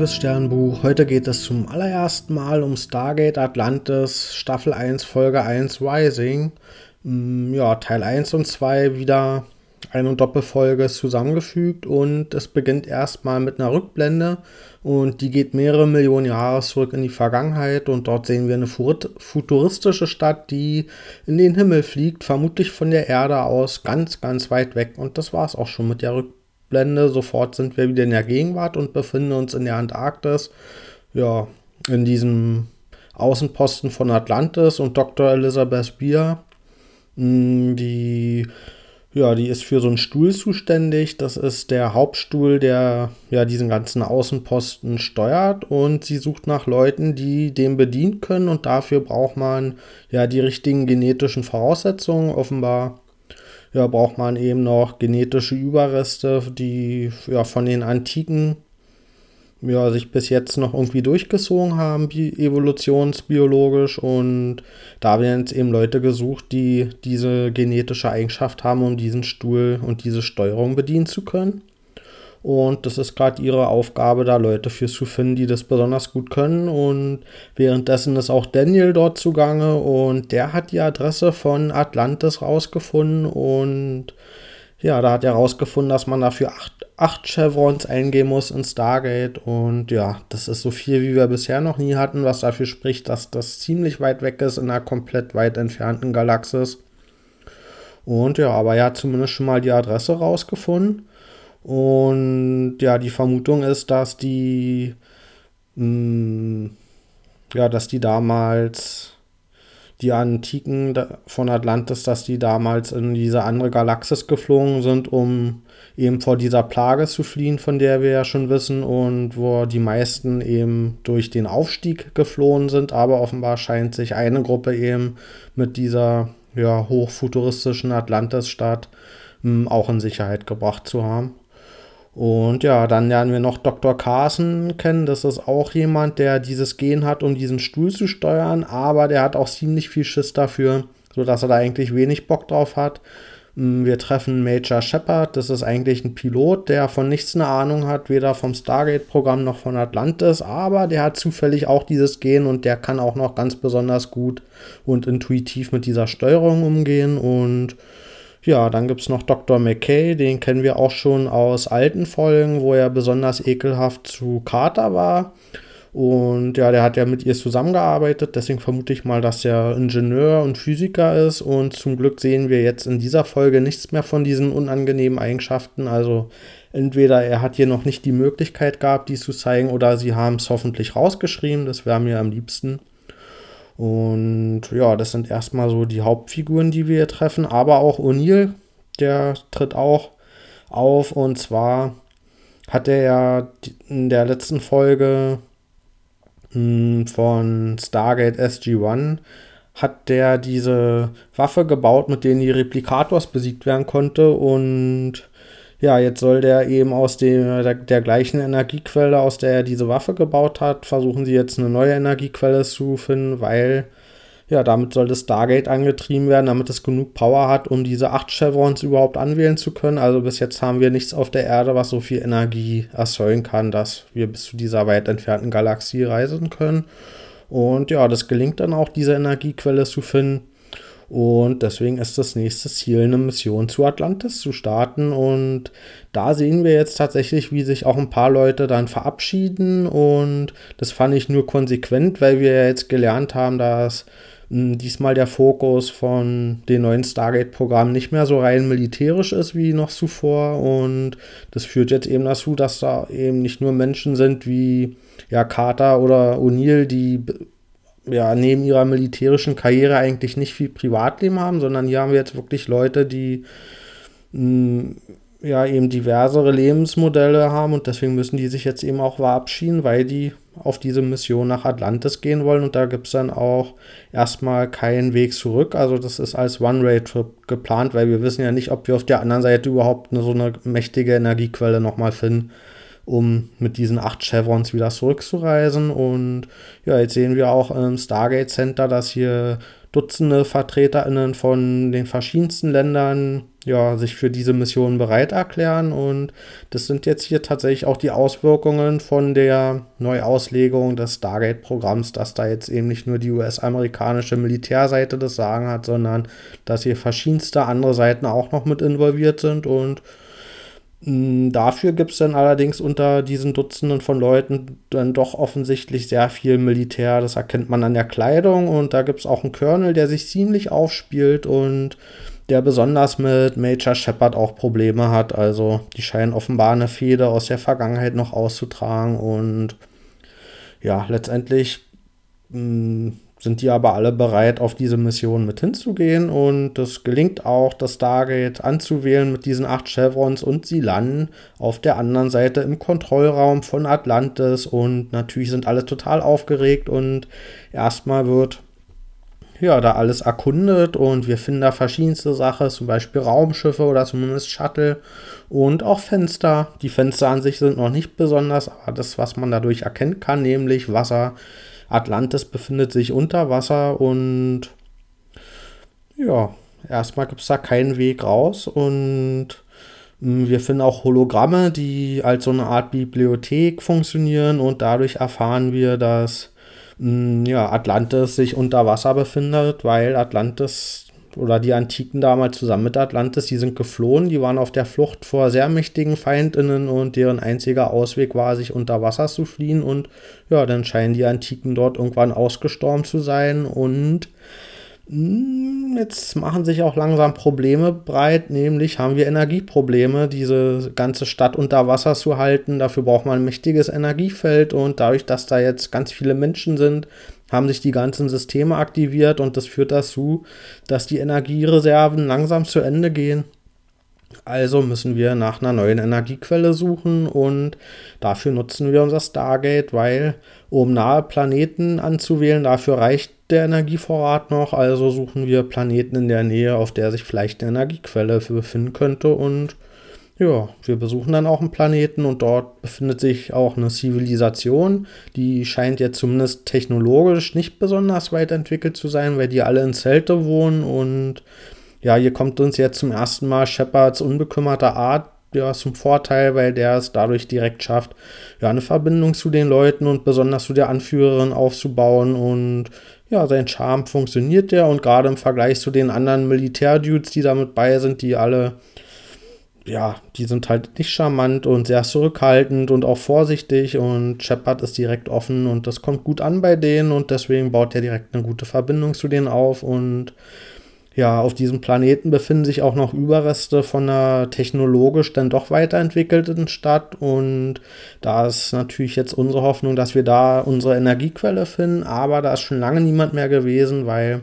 liebes Sternbuch. Heute geht es zum allerersten Mal um Stargate Atlantis, Staffel 1, Folge 1, Rising. Mm, ja, Teil 1 und 2 wieder eine Doppelfolge zusammengefügt und es beginnt erstmal mit einer Rückblende und die geht mehrere Millionen Jahre zurück in die Vergangenheit und dort sehen wir eine futuristische Stadt, die in den Himmel fliegt, vermutlich von der Erde aus ganz, ganz weit weg und das war es auch schon mit der Rückblende. Blende. Sofort sind wir wieder in der Gegenwart und befinden uns in der Antarktis. Ja, in diesem Außenposten von Atlantis und Dr. Elizabeth Beer. Mm, die, ja, die ist für so einen Stuhl zuständig. Das ist der Hauptstuhl, der ja diesen ganzen Außenposten steuert und sie sucht nach Leuten, die den bedienen können und dafür braucht man ja die richtigen genetischen Voraussetzungen. Offenbar ja, braucht man eben noch genetische Überreste, die ja von den Antiken ja, sich bis jetzt noch irgendwie durchgezogen haben, evolutionsbiologisch. Und da werden jetzt eben Leute gesucht, die diese genetische Eigenschaft haben, um diesen Stuhl und diese Steuerung bedienen zu können. Und das ist gerade ihre Aufgabe, da Leute für zu finden, die das besonders gut können. Und währenddessen ist auch Daniel dort zugange und der hat die Adresse von Atlantis rausgefunden. Und ja, da hat er rausgefunden, dass man dafür acht, acht Chevrons eingehen muss in Stargate. Und ja, das ist so viel, wie wir bisher noch nie hatten, was dafür spricht, dass das ziemlich weit weg ist in einer komplett weit entfernten Galaxis. Und ja, aber er hat zumindest schon mal die Adresse rausgefunden. Und ja, die Vermutung ist, dass die, mh, mm, ja, dass die damals, die Antiken von Atlantis, dass die damals in diese andere Galaxis geflogen sind, um eben vor dieser Plage zu fliehen, von der wir ja schon wissen, und wo die meisten eben durch den Aufstieg geflohen sind, aber offenbar scheint sich eine Gruppe eben mit dieser ja, hochfuturistischen Atlantis-Stadt mm, auch in Sicherheit gebracht zu haben. Und ja, dann lernen wir noch Dr. Carson kennen. Das ist auch jemand, der dieses Gen hat, um diesen Stuhl zu steuern, aber der hat auch ziemlich viel Schiss dafür, sodass er da eigentlich wenig Bock drauf hat. Mm, wir treffen Major Shepard, das ist eigentlich ein Pilot, der von nichts eine Ahnung hat, weder vom Stargate-Programm noch von Atlantis, aber der hat zufällig auch dieses Gen und der kann auch noch ganz besonders gut und intuitiv mit dieser Steuerung umgehen und ja, dann gibt es noch Dr. McKay, den kennen wir auch schon aus alten Folgen, wo er besonders ekelhaft zu Carter war. Und ja, der hat ja mit ihr zusammengearbeitet, deswegen vermute ich mal, dass er Ingenieur und Physiker ist. Und zum Glück sehen wir jetzt in dieser Folge nichts mehr von diesen unangenehmen Eigenschaften. Also entweder er hat hier noch nicht die Möglichkeit gehabt, dies zu zeigen, oder sie haben es hoffentlich rausgeschrieben. Das wäre mir am liebsten. Und ja, das sind erstmal so die Hauptfiguren, die wir hier treffen. Aber auch O'Neill, der tritt auch auf. Und zwar hat er ja in der letzten Folge hm, von Stargate SG-1 hat der diese Waffe gebaut, mit denen die Replikators besiegt werden konnte und ja, jetzt soll der eben aus dem, der, der, gleichen Energiequelle, aus der er diese Waffe gebaut hat, versuchen sie jetzt eine neue Energiequelle zu finden, weil ja, damit soll das Stargate angetrieben werden, damit es genug Power hat, um diese acht Chevrons überhaupt anwählen zu können. Also bis jetzt haben wir nichts auf der Erde, was so viel Energie erzeugen kann, dass wir bis zu dieser weit entfernten Galaxie reisen können. Und ja, das gelingt dann auch, diese Energiequelle zu finden. Und deswegen ist das nächste Ziel, eine Mission zu Atlantis zu starten. Und da sehen wir jetzt tatsächlich, wie sich auch ein paar Leute dann verabschieden. Und das fand ich nur konsequent, weil wir jetzt gelernt haben, dass hm, diesmal der Fokus von den neuen Stargate-Programmen nicht mehr so rein militärisch ist wie noch zuvor. Und das führt jetzt eben dazu, dass da eben nicht nur Menschen sind wie ja, Carter oder O'Neill, die ja, neben ihrer militärischen Karriere eigentlich nicht viel Privatleben haben, sondern hier haben wir jetzt wirklich Leute, die mh, mm, ja eben diversere Lebensmodelle haben und deswegen müssen die sich jetzt eben auch verabschieden, weil die auf diese Mission nach Atlantis gehen wollen und da gibt es dann auch erstmal keinen Weg zurück. Also das ist als One-Way-Trip geplant, weil wir wissen ja nicht, ob wir auf der anderen Seite überhaupt eine, so eine mächtige Energiequelle nochmal finden um mit diesen acht Chevrons wieder zurückzureisen. Und ja, jetzt sehen wir auch im Stargate Center, dass hier Dutzende VertreterInnen von den verschiedensten Ländern ja, sich für diese Mission bereit erklären. Und das sind jetzt hier tatsächlich auch die Auswirkungen von der Neuauslegung des Stargate-Programms, dass da jetzt eben nicht nur die US-amerikanische Militärseite das Sagen hat, sondern dass hier verschiedenste andere Seiten auch noch mit involviert sind. Und Dafür gibt es dann allerdings unter diesen Dutzenden von Leuten dann doch offensichtlich sehr viel Militär. Das erkennt man an der Kleidung und da gibt es auch einen Colonel, der sich ziemlich aufspielt und der besonders mit Major Shepard auch Probleme hat. Also die scheinen offenbar eine Fehde aus der Vergangenheit noch auszutragen und ja, letztendlich mh, hm, sind die aber alle bereit, auf diese Mission mit hinzugehen. Und es gelingt auch, das Stargate anzuwählen mit diesen acht Chevrons und sie landen auf der anderen Seite im Kontrollraum von Atlantis. Und natürlich sind alle total aufgeregt und erstmal wird ja, da alles erkundet und wir finden da verschiedenste Sachen, zum Beispiel Raumschiffe oder zumindest Shuttle und auch Fenster. Die Fenster an sich sind noch nicht besonders, aber das, was man dadurch erkennen kann, nämlich Wasser, Atlantis befindet sich unter Wasser und ja, erstmal gibt es da keinen Weg raus und hm, wir finden auch Hologramme, die als so eine Art Bibliothek funktionieren und dadurch erfahren wir, dass hm, ja, Atlantis sich unter Wasser befindet, weil Atlantis oder die Antiken damals zusammen mit Atlantis, die sind geflohen, die waren auf der Flucht vor sehr mächtigen Feindinnen und deren einziger Ausweg war, sich unter Wasser zu fliehen und ja, dann scheinen die Antiken dort irgendwann ausgestorben zu sein und hm, Jetzt machen sich auch langsam Probleme breit, nämlich haben wir Energieprobleme, diese ganze Stadt unter Wasser zu halten. Dafür braucht man ein mächtiges Energiefeld und dadurch, dass da jetzt ganz viele Menschen sind, haben sich die ganzen Systeme aktiviert und das führt dazu, dass die Energiereserven langsam zu Ende gehen. Also müssen wir nach einer neuen Energiequelle suchen und dafür nutzen wir unser Stargate, weil um nahe Planeten anzuwählen, dafür reicht der Energievorrat noch. Also suchen wir Planeten in der Nähe, auf der sich vielleicht eine Energiequelle befinden könnte und ja, wir besuchen dann auch einen Planeten und dort befindet sich auch eine Zivilisation, die scheint jetzt zumindest technologisch nicht besonders weit entwickelt zu sein, weil die alle in Zelte wohnen und ja, hier kommt uns jetzt zum ersten Mal Shepards unbekümmerter Art ja, zum Vorteil, weil der es dadurch direkt schafft, ja, eine Verbindung zu den Leuten und besonders zu der Anführerin aufzubauen und ja, sein Charme funktioniert der und gerade im Vergleich zu den anderen Militärdudes, die damit bei sind, die alle ja, die sind halt nicht charmant und sehr zurückhaltend und auch vorsichtig und Shepard ist direkt offen und das kommt gut an bei denen und deswegen baut er direkt eine gute Verbindung zu denen auf und ja, auf diesem Planeten befinden sich auch noch Überreste von einer technologisch dann doch weiterentwickelten Stadt und da ist natürlich jetzt unsere Hoffnung, dass wir da unsere Energiequelle finden, aber da ist schon lange niemand mehr gewesen, weil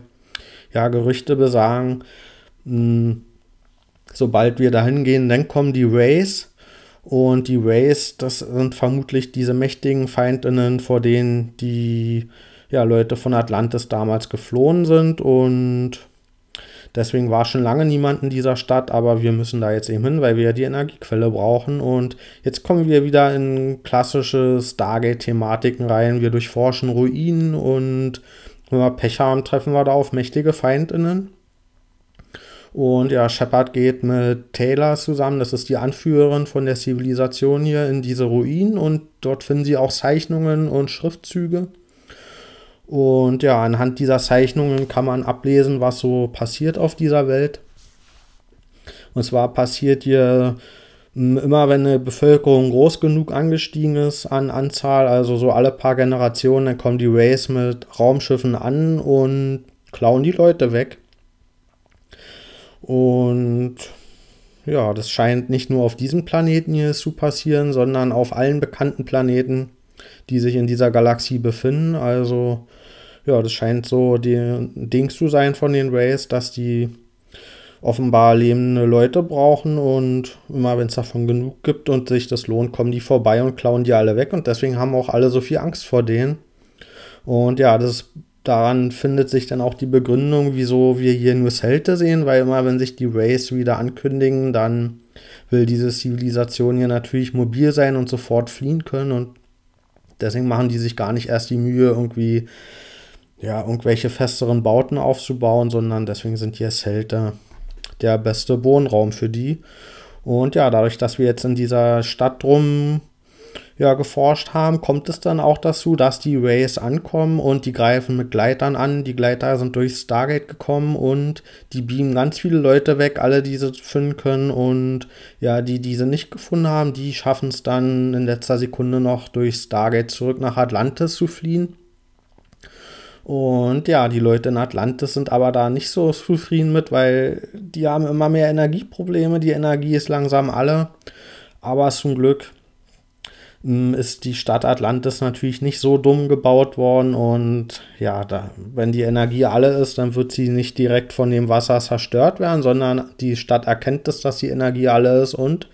ja, Gerüchte besagen, mh, hm, sobald wir dahin gehen, dann kommen die Rays. Und die Rays, das sind vermutlich diese mächtigen Feindinnen, vor denen die ja, Leute von Atlantis damals geflohen sind. Und deswegen war schon lange niemand in dieser Stadt, aber wir müssen da jetzt eben hin, weil wir ja die Energiequelle brauchen. Und jetzt kommen wir wieder in klassische Stargate-Thematiken rein. Wir durchforschen Ruinen und wenn wir Pech haben, treffen wir da auf mächtige Feindinnen. Und ja, Shepard geht mit Taylor zusammen, das ist die Anführerin von der Zivilisation hier, in diese Ruinen und dort finden sie auch Zeichnungen und Schriftzüge. Und ja, anhand dieser Zeichnungen kann man ablesen, was so passiert auf dieser Welt. Und zwar passiert hier hm, immer, wenn eine Bevölkerung groß genug angestiegen ist an Anzahl, also so alle paar Generationen, dann kommen die Rays mit Raumschiffen an und klauen die Leute weg. Und ja, das scheint nicht nur auf diesem Planeten hier zu passieren, sondern auf allen bekannten Planeten, die sich in dieser Galaxie befinden. Also ja, das scheint so die Ding zu sein von den Rays, dass die offenbar lebende Leute brauchen und immer wenn es davon genug gibt und sich das lohnt, kommen die vorbei und klauen die alle weg und deswegen haben auch alle so viel Angst vor denen. Und ja, das daran findet sich dann auch die Begründung, wieso wir hier nur Zelte sehen, weil immer, wenn sich die Rays wieder ankündigen, dann will diese Zivilisation hier natürlich mobil sein und sofort fliehen können und deswegen machen die sich gar nicht erst die Mühe, irgendwie ja, irgendwelche festeren Bauten aufzubauen, sondern deswegen sind hier Zelte der beste Wohnraum für die. Und ja, dadurch, dass wir jetzt in dieser Stadt drum ja, geforscht haben, kommt es dann auch dazu, dass die Rays ankommen und die greifen mit Gleitern an. Die Gleiter sind durch Stargate gekommen und die beamen ganz viele Leute weg, alle, die sie finden können. Und ja, die, die sie nicht gefunden haben, die schaffen es dann in letzter Sekunde noch durch Stargate zurück nach Atlantis zu fliehen. Und ja, die Leute in Atlantis sind aber da nicht so zufrieden mit, weil die haben immer mehr Energieprobleme. Die Energie ist langsam alle. Aber zum Glück ist die Stadt Atlantis natürlich nicht so dumm gebaut worden und ja, da, wenn die Energie alle ist, dann wird sie nicht direkt von dem Wasser zerstört werden, sondern die Stadt erkennt es, dass die Energie alle ist und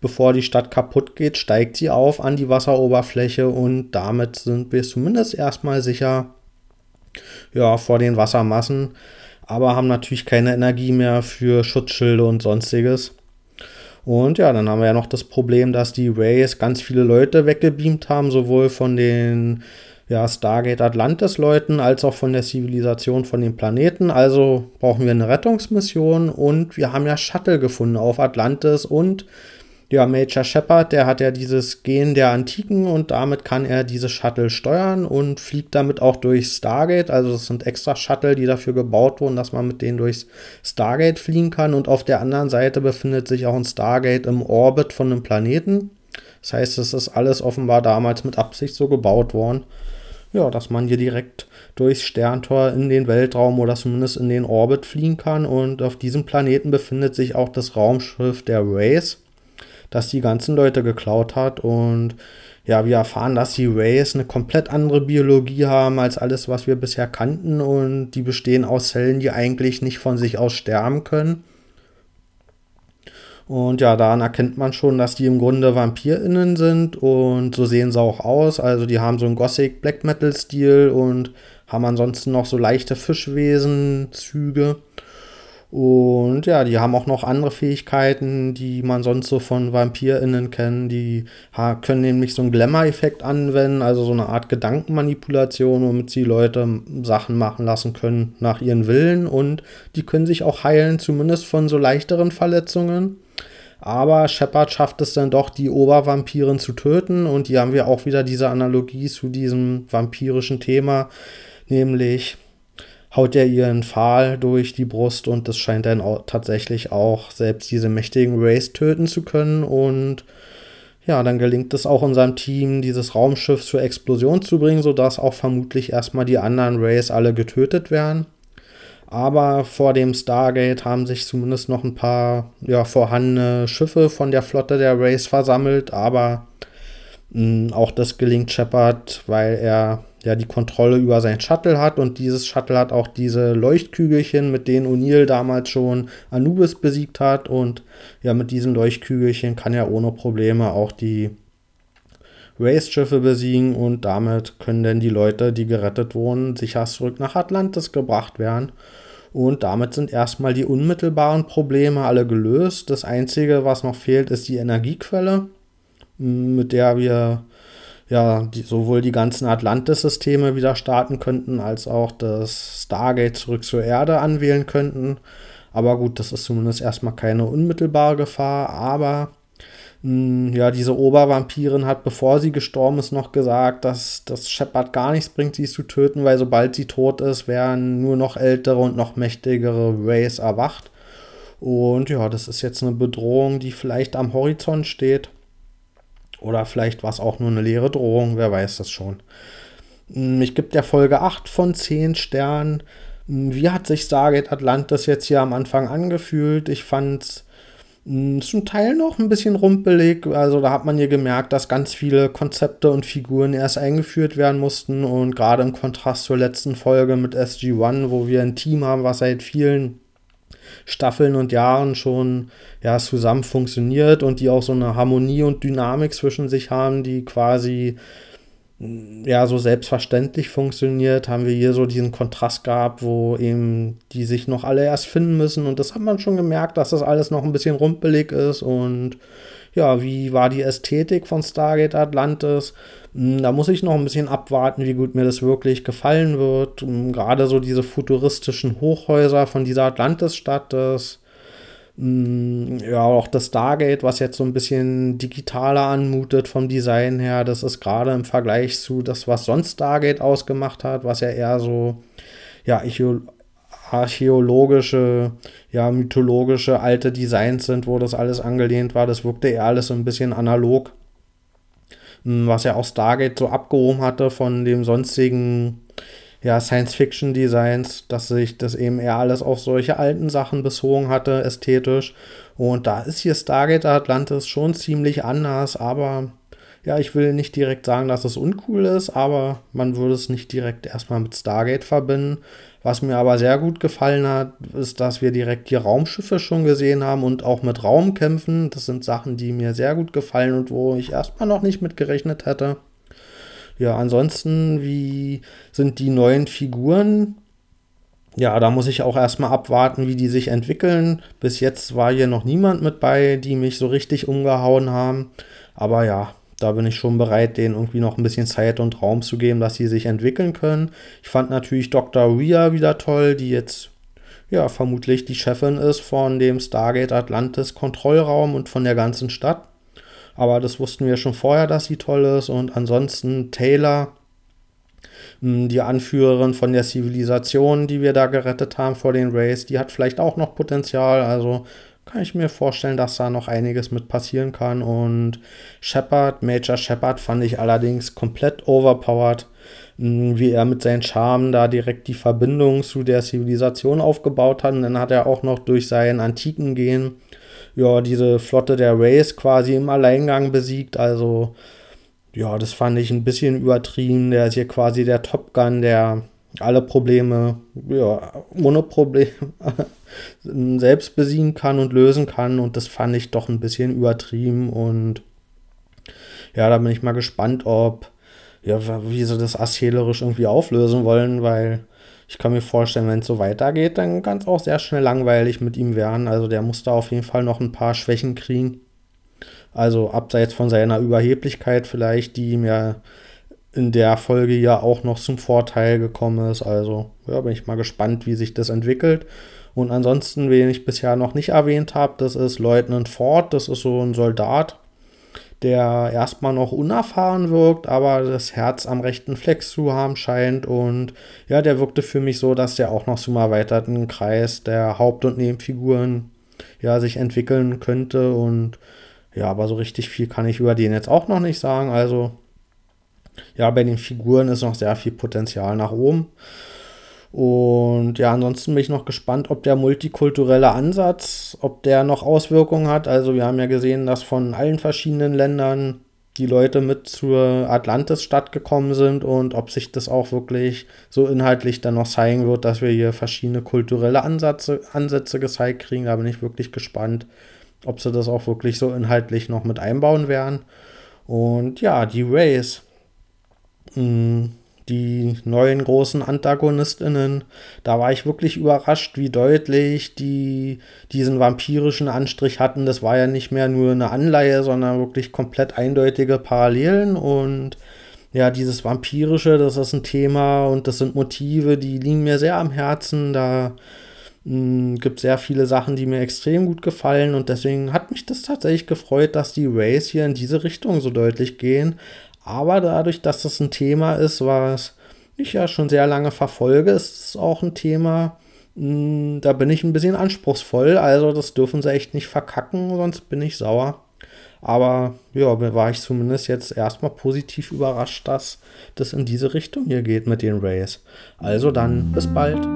bevor die Stadt kaputt geht, steigt sie auf an die Wasseroberfläche und damit sind wir zumindest erstmal sicher ja, vor den Wassermassen, aber haben natürlich keine Energie mehr für Schutzschilde und sonstiges. Und ja, dann haben wir ja noch das Problem, dass die Rays ganz viele Leute weggebeamt haben, sowohl von den ja, Stargate Atlantis Leuten als auch von der Zivilisation von den Planeten. Also brauchen wir eine Rettungsmission und wir haben ja Shuttle gefunden auf Atlantis und ja, Major Shepard, der hat ja dieses Gen der Antiken und damit kann er diese Shuttle steuern und fliegt damit auch durch Stargate. Also es sind extra Shuttle, die dafür gebaut wurden, dass man mit denen durchs Stargate fliegen kann. Und auf der anderen Seite befindet sich auch ein Stargate im Orbit von einem Planeten. Das heißt, es ist alles offenbar damals mit Absicht so gebaut worden. Ja, dass man hier direkt durchs Sterntor in den Weltraum oder zumindest in den Orbit fliegen kann. Und auf diesem Planeten befindet sich auch das Raumschiff der Race das die ganzen Leute geklaut hat. Und ja, wir erfahren, dass die Rays eine komplett andere Biologie haben als alles, was wir bisher kannten. Und die bestehen aus Zellen, die eigentlich nicht von sich aus sterben können. Und ja, daran erkennt man schon, dass die im Grunde VampirInnen sind und so sehen sie auch aus. Also die haben so einen Gothic Black Metal Stil und haben ansonsten noch so leichte Fischwesen-Züge. Und ja, die haben auch noch andere Fähigkeiten, die man sonst so von VampirInnen kennt. Die können nämlich so einen Glamour-Effekt anwenden, also so eine Art Gedankenmanipulation, womit sie Leute Sachen machen lassen können nach ihren Willen. Und die können sich auch heilen, zumindest von so leichteren Verletzungen. Aber Shepard schafft es dann doch, die Obervampirin zu töten. Und hier haben wir auch wieder diese Analogie zu diesem vampirischen Thema, nämlich haut er ihren Pfahl durch die Brust und das scheint dann auch tatsächlich auch selbst diese mächtigen Rays töten zu können und ja, dann gelingt es auch unserem Team, dieses Raumschiff zur Explosion zu bringen, sodass auch vermutlich erstmal die anderen Rays alle getötet werden. Aber vor dem Stargate haben sich zumindest noch ein paar ja, vorhandene Schiffe von der Flotte der Rays versammelt, aber mh, auch das gelingt Shepard, weil er ja die Kontrolle über sein Shuttle hat und dieses Shuttle hat auch diese Leuchtkügelchen, mit denen O'Neill damals schon Anubis besiegt hat und ja, mit diesen Leuchtkügelchen kann er ohne Probleme auch die Race-Schiffe besiegen und damit können dann die Leute, die gerettet wurden, sicher zurück nach Atlantis gebracht werden. Und damit sind erstmal die unmittelbaren Probleme alle gelöst. Das Einzige, was noch fehlt, ist die Energiequelle, mit der wir ja, die, sowohl die ganzen Atlantis-Systeme wieder starten könnten, als auch das Stargate zurück zur Erde anwählen könnten. Aber gut, das ist zumindest erstmal keine unmittelbare Gefahr. Aber mh, hm, ja, diese Obervampirin hat, bevor sie gestorben ist, noch gesagt, dass das Shepard gar nichts bringt, sie zu töten, weil sobald sie tot ist, werden nur noch ältere und noch mächtigere Rays erwacht. Und ja, das ist jetzt eine Bedrohung, die vielleicht am Horizont steht. Oder vielleicht war es auch nur eine leere Drohung, wer weiß das schon. Hm, ich gebe der Folge 8 von 10 Sternen. Hm, wie hat sich Stargate Atlantis jetzt hier am Anfang angefühlt? Ich fand es hm, zum Teil noch ein bisschen rumpelig. Also da hat man hier gemerkt, dass ganz viele Konzepte und Figuren erst eingeführt werden mussten. Und gerade im Kontrast zur letzten Folge mit SG-1, wo wir ein Team haben, was seit vielen Staffeln und Jahren schon ja, zusammen funktioniert und die auch so eine Harmonie und Dynamik zwischen sich haben, die quasi ja so selbstverständlich funktioniert, haben wir hier so diesen Kontrast gehabt, wo eben die sich noch alle erst finden müssen und das hat man schon gemerkt, dass das alles noch ein bisschen rumpelig ist und ja, wie war die Ästhetik von Stargate Atlantis? Hm, da muss ich noch ein bisschen abwarten, wie gut mir das wirklich gefallen wird. Hm, gerade so diese futuristischen Hochhäuser von dieser Atlantis-Stadt, das ja, auch das Stargate, was jetzt so ein bisschen digitaler anmutet vom Design her, das ist gerade im Vergleich zu das, was sonst Stargate ausgemacht hat, was ja eher so, ja, archäologische, ja, mythologische alte Designs sind, wo das alles angelehnt war. Das wirkte eher alles so ein bisschen analog. Mm, was ja auch Stargate so abgehoben hatte von dem sonstigen ja, Science-Fiction-Designs, dass sich das eben eher alles auf solche alten Sachen bezogen hatte, ästhetisch. Und da ist hier Stargate Atlantis schon ziemlich anders, aber ja, ich will nicht direkt sagen, dass es uncool ist, aber man würde es nicht direkt erstmal mit Stargate verbinden. Was mir aber sehr gut gefallen hat, ist, dass wir direkt die Raumschiffe schon gesehen haben und auch mit Raumkämpfen. Das sind Sachen, die mir sehr gut gefallen und wo ich erstmal noch nicht mit gerechnet hätte. Ja, ansonsten, wie sind die neuen Figuren? Ja, da muss ich auch erstmal abwarten, wie die sich entwickeln. Bis jetzt war hier noch niemand mit bei, die mich so richtig umgehauen haben. Aber ja, da bin ich schon bereit, denen irgendwie noch ein bisschen Zeit und Raum zu geben, dass sie sich entwickeln können. Ich fand natürlich Dr. Rhea wieder toll, die jetzt ja vermutlich die Chefin ist von dem Stargate Atlantis Kontrollraum und von der ganzen Stadt. Aber das wussten wir schon vorher, dass sie toll ist. Und ansonsten Taylor, hm, die Anführerin von der Zivilisation, die wir da gerettet haben vor den Rays, die hat vielleicht auch noch Potenzial. Also kann ich mir vorstellen, dass da noch einiges mit passieren kann. Und Shepard, Major Shepard, fand ich allerdings komplett overpowered, hm, wie er mit seinen Charmen da direkt die Verbindung zu der Zivilisation aufgebaut hat. Und dann hat er auch noch durch sein antiken Gehen ja, diese Flotte der Rays quasi im Alleingang besiegt. Also, ja, das fand ich ein bisschen übertrieben. Der ist hier quasi der Top Gun, der alle Probleme, ja, ohne Probleme selbst besiegen kann und lösen kann. Und das fand ich doch ein bisschen übertrieben. Und ja, da bin ich mal gespannt, ob, ja, wie sie das erzählerisch irgendwie auflösen wollen, weil ich kann mir vorstellen, wenn es so weitergeht, dann kann es auch sehr schnell langweilig mit ihm werden. Also der muss da auf jeden Fall noch ein paar Schwächen kriegen. Also abseits von seiner Überheblichkeit vielleicht, die ihm ja in der Folge ja auch noch zum Vorteil gekommen ist. Also ja, bin ich mal gespannt, wie sich das entwickelt. Und ansonsten, wen ich bisher noch nicht erwähnt habe, das ist Leutnant Ford. Das ist so ein Soldat, der erstmal noch unerfahren wirkt, aber das Herz am rechten Flex zu haben scheint. Und ja, der wirkte für mich so, dass der auch noch zum erweiterten Kreis der Haupt- und Nebenfiguren ja, sich entwickeln könnte. Und ja, aber so richtig viel kann ich über den jetzt auch noch nicht sagen. Also ja, bei den Figuren ist noch sehr viel Potenzial nach oben. Und ja, ansonsten bin ich noch gespannt, ob der multikulturelle Ansatz, ob der noch Auswirkungen hat. Also wir haben ja gesehen, dass von allen verschiedenen Ländern die Leute mit zur Atlantis-Stadt gekommen sind und ob sich das auch wirklich so inhaltlich dann noch zeigen wird, dass wir hier verschiedene kulturelle Ansätze, Ansätze gezeigt kriegen. Da bin ich wirklich gespannt, ob sie das auch wirklich so inhaltlich noch mit einbauen werden. Und ja, die Rays. Mh, hm, die neuen großen AntagonistInnen, da war ich wirklich überrascht, wie deutlich die diesen vampirischen Anstrich hatten. Das war ja nicht mehr nur eine Anleihe, sondern wirklich komplett eindeutige Parallelen und ja, dieses Vampirische, das ist ein Thema und das sind Motive, die liegen mir sehr am Herzen. Da hm, gibt sehr viele Sachen, die mir extrem gut gefallen und deswegen hat mich das tatsächlich gefreut, dass die Rays hier in diese Richtung so deutlich gehen. Aber dadurch, dass das ein Thema ist, was ich ja schon sehr lange verfolge, ist es auch ein Thema, hm, da bin ich ein bisschen anspruchsvoll. Also das dürfen sie echt nicht verkacken, sonst bin ich sauer. Aber ja, war ich zumindest jetzt erstmal positiv überrascht, dass das in diese Richtung hier geht mit den Rays. Also dann, bis bald.